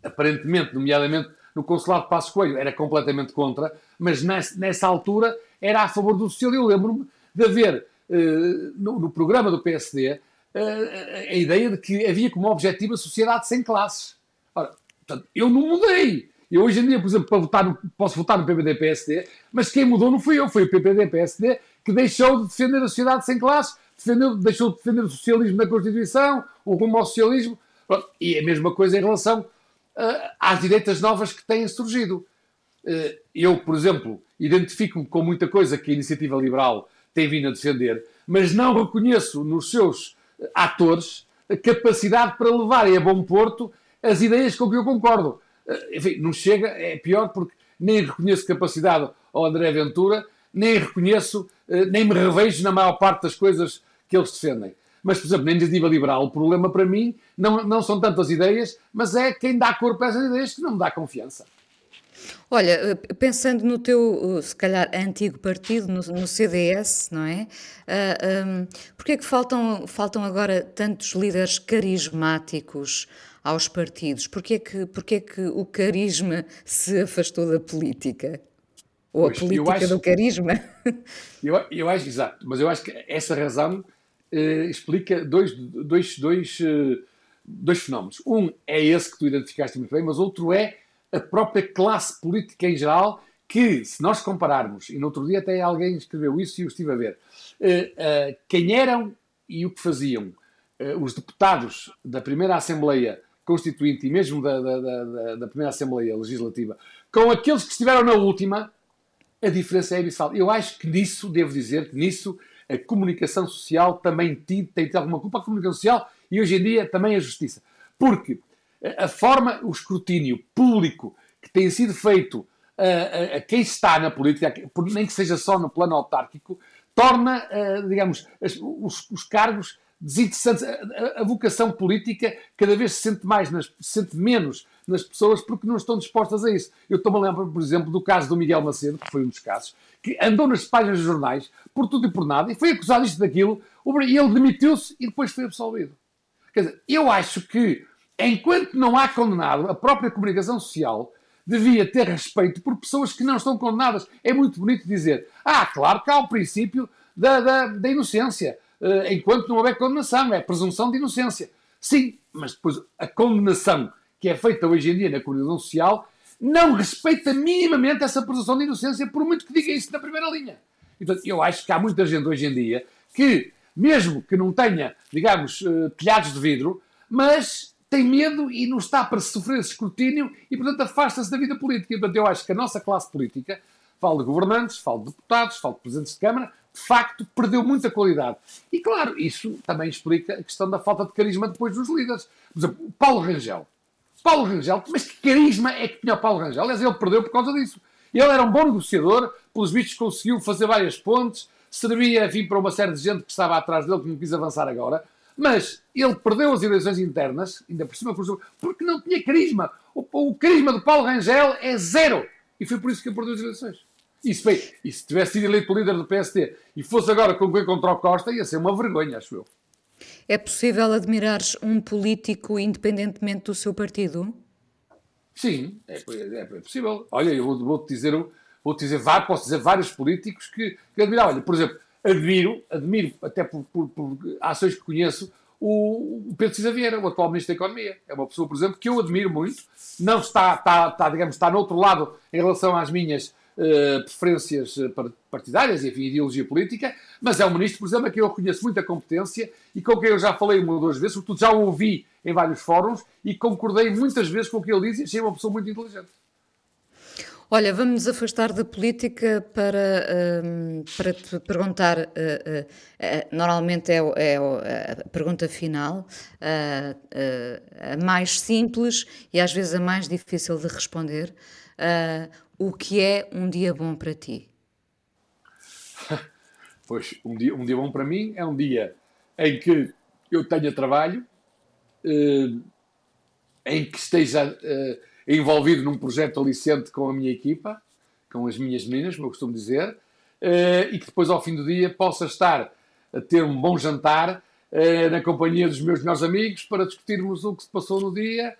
aparentemente, nomeadamente no Consulado de Passos Coelho, era completamente contra, mas nessa altura era a favor do socialismo. Eu lembro-me de haver no, no, programa do PSD uh, eh, a ideia de que havia como objetivo a sociedade sem classes. Ora, portanto, eu não mudei. Eu hoje em dia, por exemplo, para votar no, posso votar no PPD-PSD, mas quem mudou não fui eu, foi o PPD-PSD que deixou de defender a sociedade sem classes, defendeu, deixou de defender o socialismo da Constituição, o rumo ao socialismo, Pronto, e é a mesma coisa em relação uh, às direitas novas que têm surgido. Uh, eu, por exemplo, identifico-me com muita coisa que a iniciativa liberal tem vindo a defender, mas não reconheço nos seus atores a capacidade para levarem a bom porto as ideias com que eu concordo. Eh, enfim, não chega, é pior porque nem reconheço capacidade ao André Ventura, nem reconheço, eh, nem me revejo na maior parte das coisas que eles defendem. Mas, por exemplo, na iniciativa liberal, o problema para mim não, não são tantas ideias, mas é quem dá corpo a essas ideias que não me dá confiança. Olha, eh, pensando no teu, se calhar, antigo partido, no, no CDS, não é? Uh, um, Porquê é que faltam, faltam agora tantos líderes carismáticos aos partidos? Porquê é que, porquê é que o carisma se afastou da política? Ou pois, a política acho, do carisma? Eu, eu acho, exato, mas eu acho que essa razão eh, explica dois, dois, dois, eh, dois fenómenos. Um é esse que tu identificaste muito bem, mas outro é a própria classe política em geral, que, se nós compararmos, e no outro dia até alguém escreveu isso e eu estive a ver, eh, eh, quem eram e o que faziam eh, os deputados da primeira Assembleia Constituinte e mesmo da, da, da, da, primeira Assembleia Legislativa, com aqueles que estiveram na última, a diferença é abissal. Eu acho que nisso, devo dizer, que nisso a comunicação social também tem, tem alguma culpa, a comunicação social e hoje em dia também a justiça. Porque a forma, o escrutínio público que tem sido feito a, a, a quem está na política, nem que seja só no plano autárquico, torna, digamos, os, os cargos desinteressantes. A, a, vocação política cada vez se sente mais, nas, se sente menos nas pessoas porque não estão dispostas a isso. Eu estou-me a lembrar, por exemplo, do caso do Miguel Macedo, que foi um dos casos, que andou nas páginas dos jornais por tudo e por nada e foi acusado isto daquilo, e ele demitiu-se e depois foi absolvido. Quer dizer, eu acho que enquanto não há condenado, a própria comunicação social devia ter respeito por pessoas que não estão condenadas. É muito bonito dizer, ah, claro que há o princípio da, da, da inocência, uh, enquanto não houver condenação, é presunção de inocência. Sim, mas depois a condenação que é feita hoje em dia na comunicação social não respeita minimamente essa presunção de inocência, por muito que diga isso na primeira linha. Então, eu acho que há muita gente hoje em dia que, mesmo que não tenha, digamos, uh, telhados de vidro, mas tem medo e não está para sofrer esse escrutínio e, portanto, afasta-se da vida política. E, portanto, eu acho que a nossa classe política, falo de governantes, falo de deputados, falo de presidentes de Câmara, de facto perdeu muita qualidade. E, claro, isso também explica a questão da falta de carisma depois dos líderes. Por exemplo, Paulo Rangel. Paulo Rangel, mas que carisma é que tinha o Paulo Rangel? Aliás, ele perdeu por causa disso. Ele era um bom negociador, pelos vistos conseguiu fazer várias pontes, servia, enfim, para uma série de gente que estava atrás dele, que não quis avançar agora. Mas ele perdeu as eleições internas, ainda por cima, porque não tinha carisma. O, o carisma do Paulo Rangel é zero. E foi por isso que ele perdeu as eleições. Isso foi. E se tivesse sido eleito líder do PSD e fosse agora concorrer contra o Costa, ia ser uma vergonha, acho eu. É possível admirares um político independentemente do seu partido? Sim, é, é, é possível. Olha, eu vou-te vou dizer, vou dizer, posso dizer vários políticos que, que admirar. Olha, por exemplo, admiro, admiro até por, por, por ações que conheço, o, Pedro Cisa Vieira, o atual Ministro da Economia. É uma pessoa, por exemplo, que eu admiro muito. Não está, está, está digamos, está no outro lado em relação às minhas uh, preferências eh, partidárias enfim, ideologia política, mas é um ministro, por exemplo, a quem eu reconheço muita competência e com quem eu já falei uma ou duas vezes, sobretudo já o ouvi em vários fóruns e concordei muitas vezes com o que ele diz e achei uma pessoa muito inteligente. Olha, vamos nos afastar da política para, um, para te perguntar, uh, uh, uh, normalmente é, é, a pergunta final, a mais simples e às vezes a mais difícil de responder. o que é um dia bom para ti? *laughs* Pois, um dia, um dia bom para mim é um dia em que eu tenha trabalho, em que esteja envolvido num projeto aliciente com a minha equipa, com as minhas meninas, como eu costumo dizer, uh, e que depois, ao fim do dia, possa estar a ter um bom jantar na companhia dos meus melhores amigos para discutirmos o que se passou no dia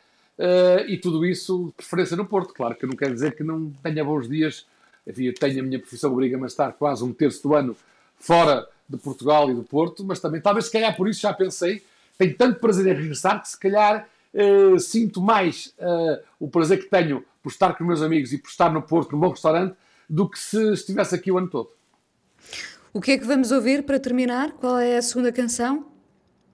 e tudo isso, de preferência no Porto. Claro que não quero dizer que não tenha bons dias, enfim, tenho a minha profissão, obriga-me a estar quase um terço do ano fora de Portugal e do Porto, mas também, talvez se calhar por isso já pensei, tenho tanto prazer em regressar que se calhar uh, sinto mais uh, o prazer que tenho por estar com os meus amigos e por estar no Porto, num bom restaurante, do que se estivesse aqui o ano todo. O que é que vamos ouvir para terminar? Qual é a segunda canção?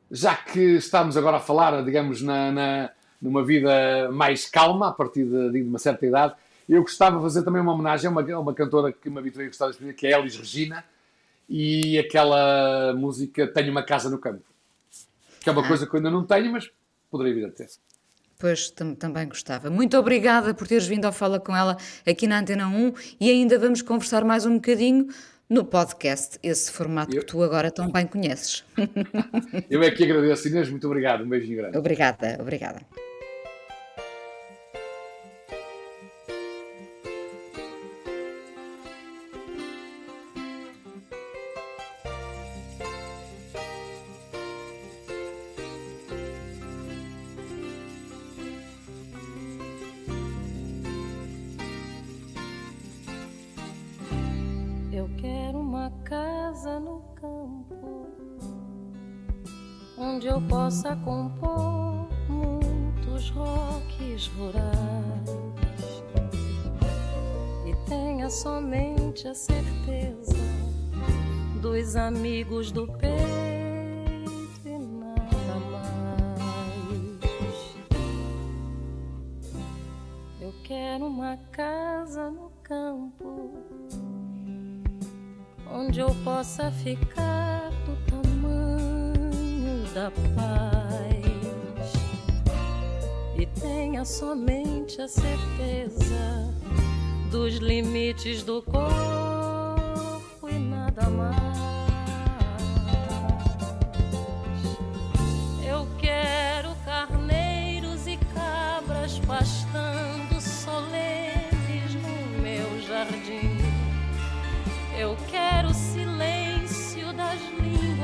Já que estamos agora a falar, digamos, na, na numa vida mais calma, a partir de, de, uma certa idade, eu gostava de fazer também uma homenagem a uma, a uma cantora que me habituei a gostar de escrever, que é Elis Regina, e aquela música Tenho uma Casa no Campo. Que é uma ah. coisa que eu ainda não tenho, mas poderia vir a ter. Pois tam também gostava. Muito obrigada por teres vindo ao Fala com ela aqui na Antena 1 e ainda vamos conversar mais um bocadinho no podcast, esse formato eu... que tu agora tão bem conheces. *laughs* eu é que agradeço, Inês. Muito obrigado. Um beijinho grande. Obrigada, obrigada. Quero uma casa no campo onde eu possa ficar do tamanho da paz. Tenha somente a certeza dos limites do corpo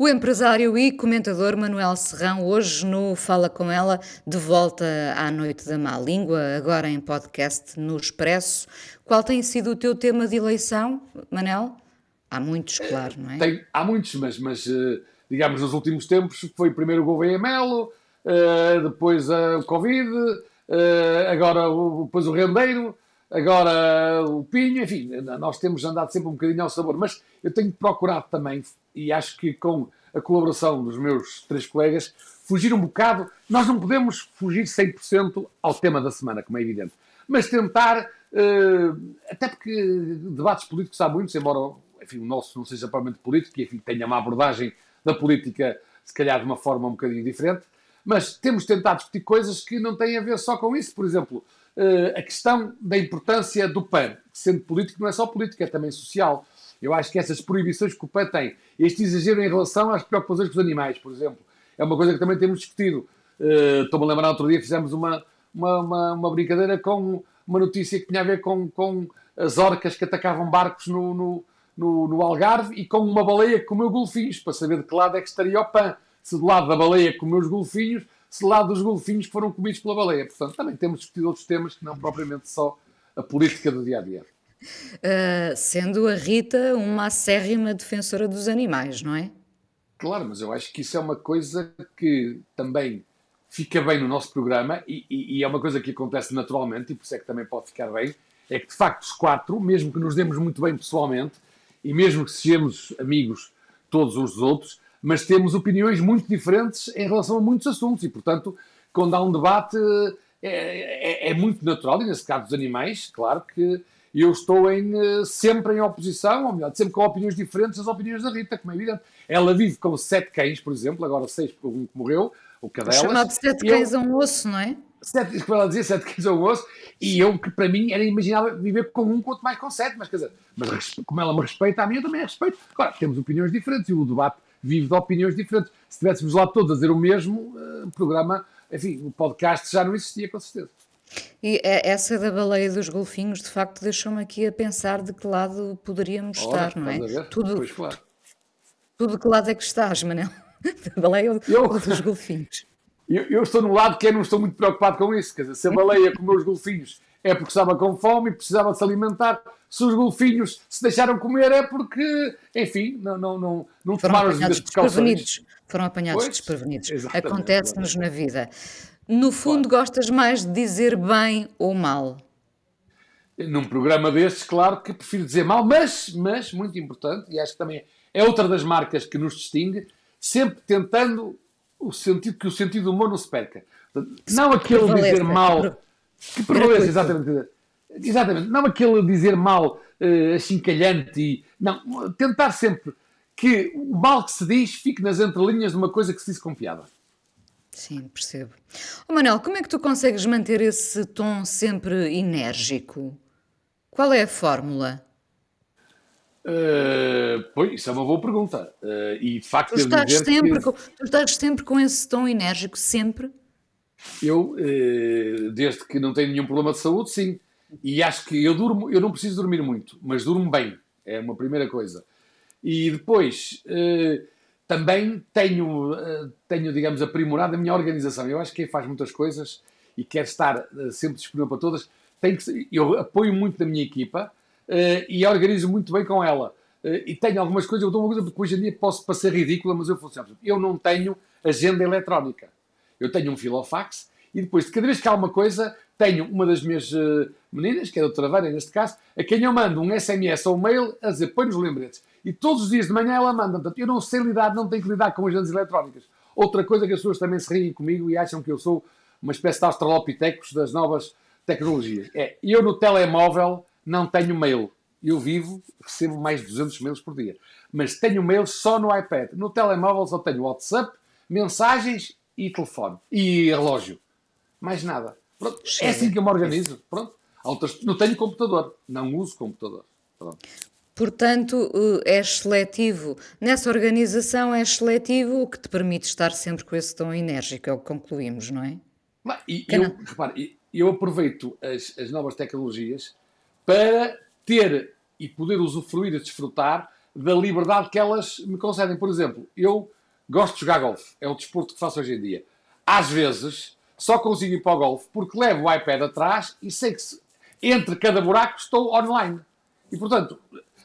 O empresário e comentador Manuel Serrão, hoje no Fala Com Ela, de volta à Noite da Má Língua, agora em podcast no Expresso. Qual tem sido o teu tema de eleição, Manel? Há muitos, claro, não é? Tem, há muitos, mas, mas eh, digamos, nos últimos tempos foi primeiro o Gouveia Melo, uh, depois uh, o Covid, agora depois o Rendeiro, agora o Pinho, enfim, nós temos andado sempre um bocadinho ao sabor, mas eu tenho procurado também, e acho que com a colaboração dos meus três colegas, fugir um bocado. Nós não podemos fugir 100% ao tema da semana, como é evidente, mas tentar, uh, até porque debates políticos há muitos, embora enfim, o nosso não seja propriamente político, e enfim, tenha uma abordagem da política, se calhar de uma forma um bocadinho diferente, mas temos tentado discutir coisas que não têm a ver só com isso. Por exemplo, uh, a questão da importância do PAN, sendo político, não é só político, é também social. Eu acho que essas proibições que o PAN tem, este exagero em relação às preocupações com os animais, por exemplo, é uma coisa que também temos discutido. Uh, Estou-me a lembrar, outro dia fizemos uma, uma, uma, uma, brincadeira com uma notícia que tinha a ver com, com as orcas que atacavam barcos no, no, no, no Algarve e com uma baleia que comeu golfinhos, para saber de que lado é que estaria o PAN. Se do lado da baleia comeu os golfinhos, se lá dos golfinhos que foram comidos pela baleia. Portanto, também temos discutido outros temas que não propriamente só a política do dia a dia. Uh, sendo a Rita uma acérrima defensora dos animais, não é? Claro, mas eu acho que isso é uma coisa que também fica bem no nosso programa e, e, e, é uma coisa que acontece naturalmente e por isso é que também pode ficar bem, é que de facto os quatro, mesmo que nos demos muito bem pessoalmente e mesmo que sejamos amigos todos dos outros, mas temos opiniões muito diferentes em relação a muitos assuntos e, portanto, quando há um debate é, é, é muito natural, e nesse caso dos animais, claro que eu estou em, eh, sempre em oposição, ou melhor, sempre com opiniões diferentes das opiniões da Rita, como é evidente. Ela vive com sete cães, por exemplo, agora seis por um que morreu, o cadelas. Chamado sete cães a um osso, não é? Sete, como ela dizia, sete cães a um osso, e eu, que para mim era imaginável viver com um, quanto mais com sete, mas quer dizer, mas como ela me respeita, a mim eu também a respeito. Agora, temos opiniões diferentes e o debate vive de opiniões diferentes. Se estivéssemos lá todos a dizer o mesmo, o programa, enfim, o podcast já não existia, com certeza. E é, essa da baleia dos golfinhos, de facto, deixou-me aqui a pensar de que lado poderíamos Ora, estar, não é? Tudo, pois, claro. tudo de que lado é que estás, Manel? *laughs* Da baleia ou, eu, ou dos golfinhos? Eu, eu, estou no lado que eu não estou muito preocupado com isso. Quer dizer, se a baleia comeu os golfinhos é porque estava com fome e precisava se alimentar. Se os golfinhos se deixaram comer é porque, enfim, não, não, não, não tomaram as devidas precauções. Foram apanhados pois, desprevenidos. Acontece-nos na vida. No fundo, claro. gostas mais de dizer bem ou mal? Num programa destes, claro que prefiro dizer mal, mas, mas, muito importante, e acho que também é outra das marcas que nos distingue, sempre tentando o sentido, que o sentido do humor não se perca. Não aquele dizer mal. Que prevaleça, exatamente. Exatamente. Não aquele dizer mal uh, achincalhante e. Não, tentar sempre que o mal que se diz fique nas entrelinhas de uma coisa que se diz piada. Sim, percebo. Oh, Manel, como é que tu consegues manter esse tom sempre enérgico? Qual é a fórmula? Uh, pois, isso é uma boa pergunta. Uh, e de facto, tu estás, sempre que... com, tu estás sempre com esse tom enérgico, sempre? Eu, uh, desde que não tenho nenhum problema de saúde, sim. E acho que eu durmo, eu não preciso dormir muito, mas durmo bem. É uma primeira coisa. E depois também tenho, eh, tenho, digamos, aprimorado a minha organização. Eu acho que quem faz muitas coisas e quer estar eh, sempre disponível para todas, tem que, eu apoio muito da minha equipa uh, e organizo muito bem com ela. E tenho algumas coisas, eu dou uma coisa porque hoje em dia posso parecer ridícula, mas eu funciono. Eu não tenho agenda eletrónica. Eu tenho um filofax e depois, de cada vez que há uma coisa, tenho uma das minhas meninas, que é a doutora Vera, neste caso, a quem eu mando um SMS ou um mail a dizer põe nos lembretes. E todos os dias de manhã ela manda. Portanto, eu não sei lidar, não tenho que lidar com agendas eletrónicas. Outra coisa que as pessoas também se riem comigo e acham que eu sou uma espécie de australopithecus das novas tecnologias. É, eu no telemóvel não tenho mail. Eu vivo, recebo mais de 200 mails por dia. Mas tenho mail só no iPad. No telemóvel só tenho WhatsApp, mensagens e telefone. E relógio. Mais nada. Pronto, é assim que eu me organizo. Pronto. Não tenho computador. Não uso computador. Pronto. Portanto, é seletivo. Nessa organização é seletivo, o que te permite estar sempre com esse tom enérgico, é o que concluímos, não é? E, eu, repare, eu aproveito as, as novas tecnologias para ter e poder usufruir e desfrutar da liberdade que elas me concedem. Por exemplo, eu gosto de jogar golfe, é o desporto que faço hoje em dia. Às vezes, só consigo ir para o golfe porque levo o iPad atrás e sei que entre cada buraco estou online. E, portanto,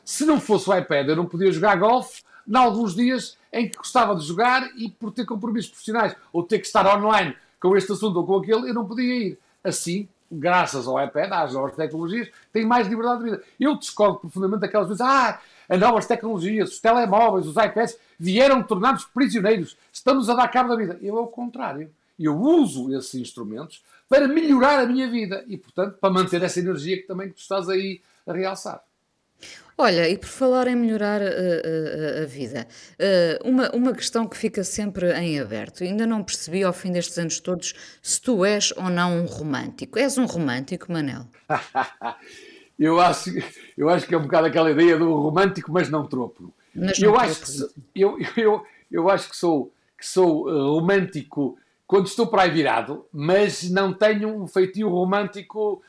se não fosse o iPad, eu não podia jogar golfe em alguns dias em que gostava de jogar e por ter compromissos profissionais ou ter que estar online com este assunto ou com aquele, eu não podia ir. Assim, graças ao iPad, às novas tecnologias, tenho mais liberdade de vida. Eu discordo profundamente daquelas coisas. Ah, as novas tecnologias, os telemóveis, os iPads vieram tornar-nos prisioneiros. Estamos a dar cabo da vida. Eu, ao contrário, eu uso esses instrumentos para melhorar a minha vida e, portanto, para manter essa energia que também tu estás aí a realçar. Olha, e por falar em melhorar a, a, a vida, uma, uma questão que fica sempre em aberto. Ainda não percebi ao fim destes anos todos se tu és ou não um romântico. És um romântico, Manel? *laughs* eu, acho, eu acho que é um bocado aquela ideia do romântico, mas não tropo. Mas não eu, acho que, eu, eu, eu acho que sou, que sou romântico quando estou para aí virado, mas não tenho um feitio romântico,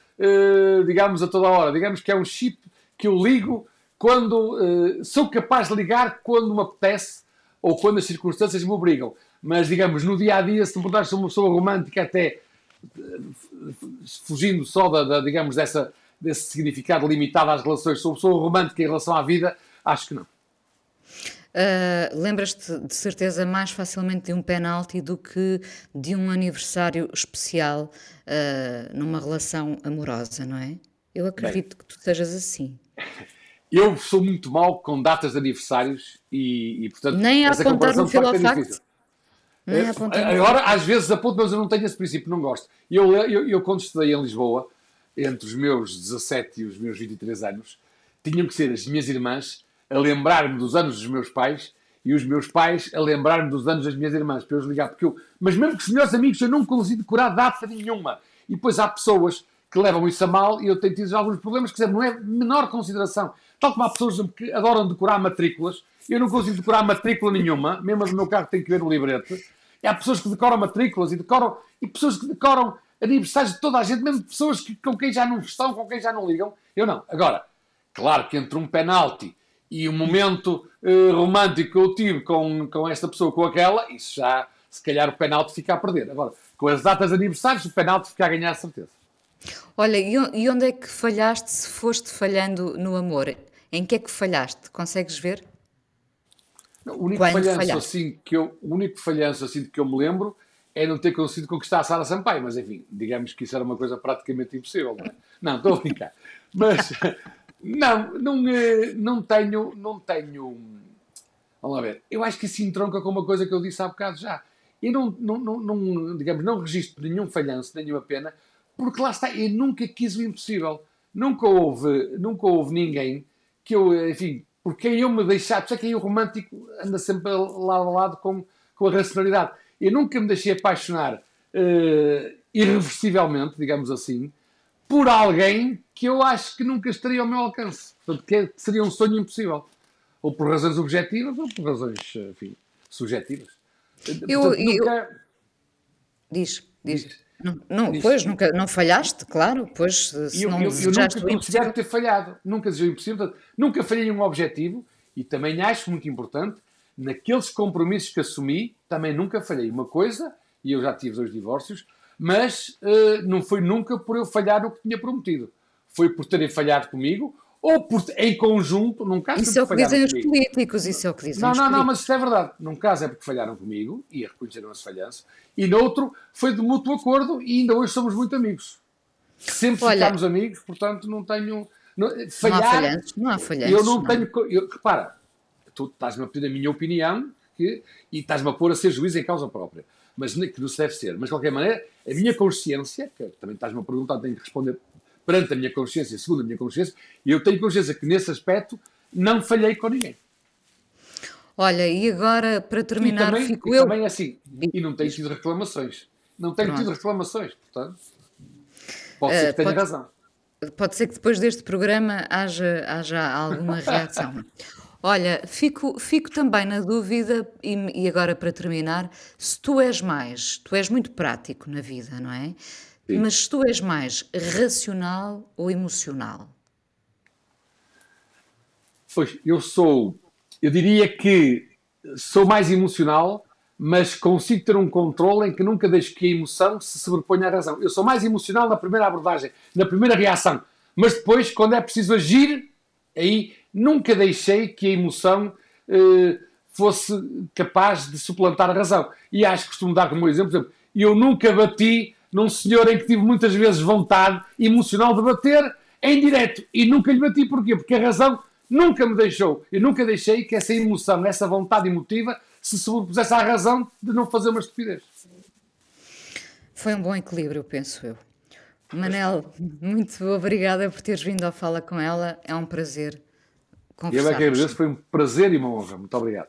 digamos, a toda hora. Digamos que é um chip que eu ligo quando uh, sou capaz de ligar quando me apetece ou quando as circunstâncias me obrigam. Mas, digamos, no dia a dia, se me perguntar se uma pessoa romântica, até fugindo só da, da, digamos, dessa, desse significado limitado às relações, sou uma pessoa romântica em relação à vida, acho que não. Uh, Lembras-te de certeza mais facilmente de um penalti do que de um aniversário especial uh, numa relação amorosa, não é? Eu acredito Bem, que tu sejas assim. *laughs* Eu sou muito mal com datas de aniversários e, e portanto, Nem a apontar no filofacto. É, agora, às vezes aponto, mas eu não tenho esse princípio, não gosto. Eu, eu, eu, quando estudei em Lisboa, entre os meus 17 e os meus 23 anos, tinham que ser as minhas irmãs a lembrar-me dos anos dos meus pais e os meus pais a lembrar-me dos anos das minhas irmãs, para eu ligar. Porque eu, mas mesmo que os meus amigos, eu não consigo decorar data nenhuma. E depois há pessoas que levam isso a mal e eu tenho tido alguns problemas, que não é menor consideração. Tal como há pessoas que adoram decorar matrículas, eu não consigo decorar matrícula nenhuma, mesmo no meu carro tem que ver o librete. E há pessoas que decoram matrículas e decoram, e pessoas que decoram aniversários de toda a gente, mesmo pessoas que, com quem já não estão, com quem já não ligam. Eu não. Agora, claro que entre um penalti e o momento uh, romântico que eu tive com, com esta pessoa, com aquela, isso já, se calhar, o penalti fica a perder. Agora, com as datas de aniversários, o penalti fica a ganhar a certeza. Olha, e onde é que falhaste se foste falhando no amor? Em que é que falhaste? Consegues ver? Não, o único Quando falhanço falhaste? assim que eu, o único falhanço assim que eu me lembro é não ter conseguido conquistar a Sara Sampaio, mas enfim, digamos que isso era uma coisa praticamente impossível, não é? Não, estou a brincar. Mas *laughs* não, não, eh, não tenho, não tenho. Vamos lá ver. Eu acho que isso entronca com uma coisa que eu disse há bocado já. Eu não, não, não, não digamos, não registro nenhum falhanço, nenhuma pena, porque lá está, eu nunca quis o impossível. Nunca houve, nunca houve ninguém que eu, enfim, por quem eu me deixar, por isso é que aí o romântico anda sempre lado a lado com, com a racionalidade. Eu nunca me deixei apaixonar uh, irreversivelmente, digamos assim, por alguém que eu acho que nunca estaria ao meu alcance. Portanto, que seria um sonho impossível. Ou por razões objetivas ou por razões, enfim, subjetivas. Eu, Portanto, nunca... Diz, diz. Não, não pois, nunca, não falhaste, claro, pois se eu, não eu, eu nunca considero ter falhado, nunca desejei o impossível, portanto, nunca falhei um objetivo e também acho muito importante, naqueles compromissos que assumi, também nunca falhei. Uma coisa, e eu já tive dois divórcios, mas uh, não foi nunca por eu falhar no que tinha prometido. Foi por terem falhado comigo ou por, em conjunto, num caso Isso é o que dizem os políticos, isso é o que dizem não, não, políticos. Não, mas isso é verdade. Num caso é porque falharam comigo e reconheceram esse falhanço, e noutro foi de mútuo acordo e ainda hoje somos muito amigos. Sempre Olha, ficámos amigos, portanto não tenho. Não, falhar, não há falhanços, não há falhanços. Eu não, não. tenho. Eu, repara, tu estás-me a pedir a minha opinião que, e estás-me a pôr a ser juiz em causa própria. Mas que não se deve ser. Mas de qualquer maneira, a minha consciência, que também estás-me a perguntar, tenho que responder perante a minha consciência, segundo a minha consciência, e eu tenho consciência que nesse aspecto não falhei com ninguém. Olha, e agora para terminar, e também, fico e eu. também assim, e não tenho tido reclamações. Não tenho Pronto. tido reclamações, portanto, pode ser que tenha pode, razão. Pode ser que depois deste programa haja, haja alguma reação. Olha, fico, fico também na dúvida, e, e agora para terminar, se tu és mais, tu és muito prático na vida, não é? Sim. Mas tu és mais racional ou emocional? Pois, eu sou, eu diria que sou mais emocional, mas consigo ter um controle em que nunca deixo que a emoção se sobreponha à razão. Eu sou mais emocional na primeira abordagem, na primeira reação, mas depois, quando é preciso agir, aí nunca deixei que a emoção eh, fosse capaz de suplantar a razão. E acho que costumo dar como exemplo, exemplo, eu nunca bati num senhor em que tive muitas vezes vontade emocional de bater em direto. E nunca lhe bati. Porquê? Porque a razão nunca me deixou. Eu nunca deixei que essa emoção, essa vontade emotiva, se sobrepusesse à razão de não fazer uma estupidez. Foi um bom equilíbrio, penso eu. Manel, muito obrigada por teres vindo à fala com ela. É um prazer conversar. Eu é que agradeço, foi um prazer e uma honra. Muito obrigado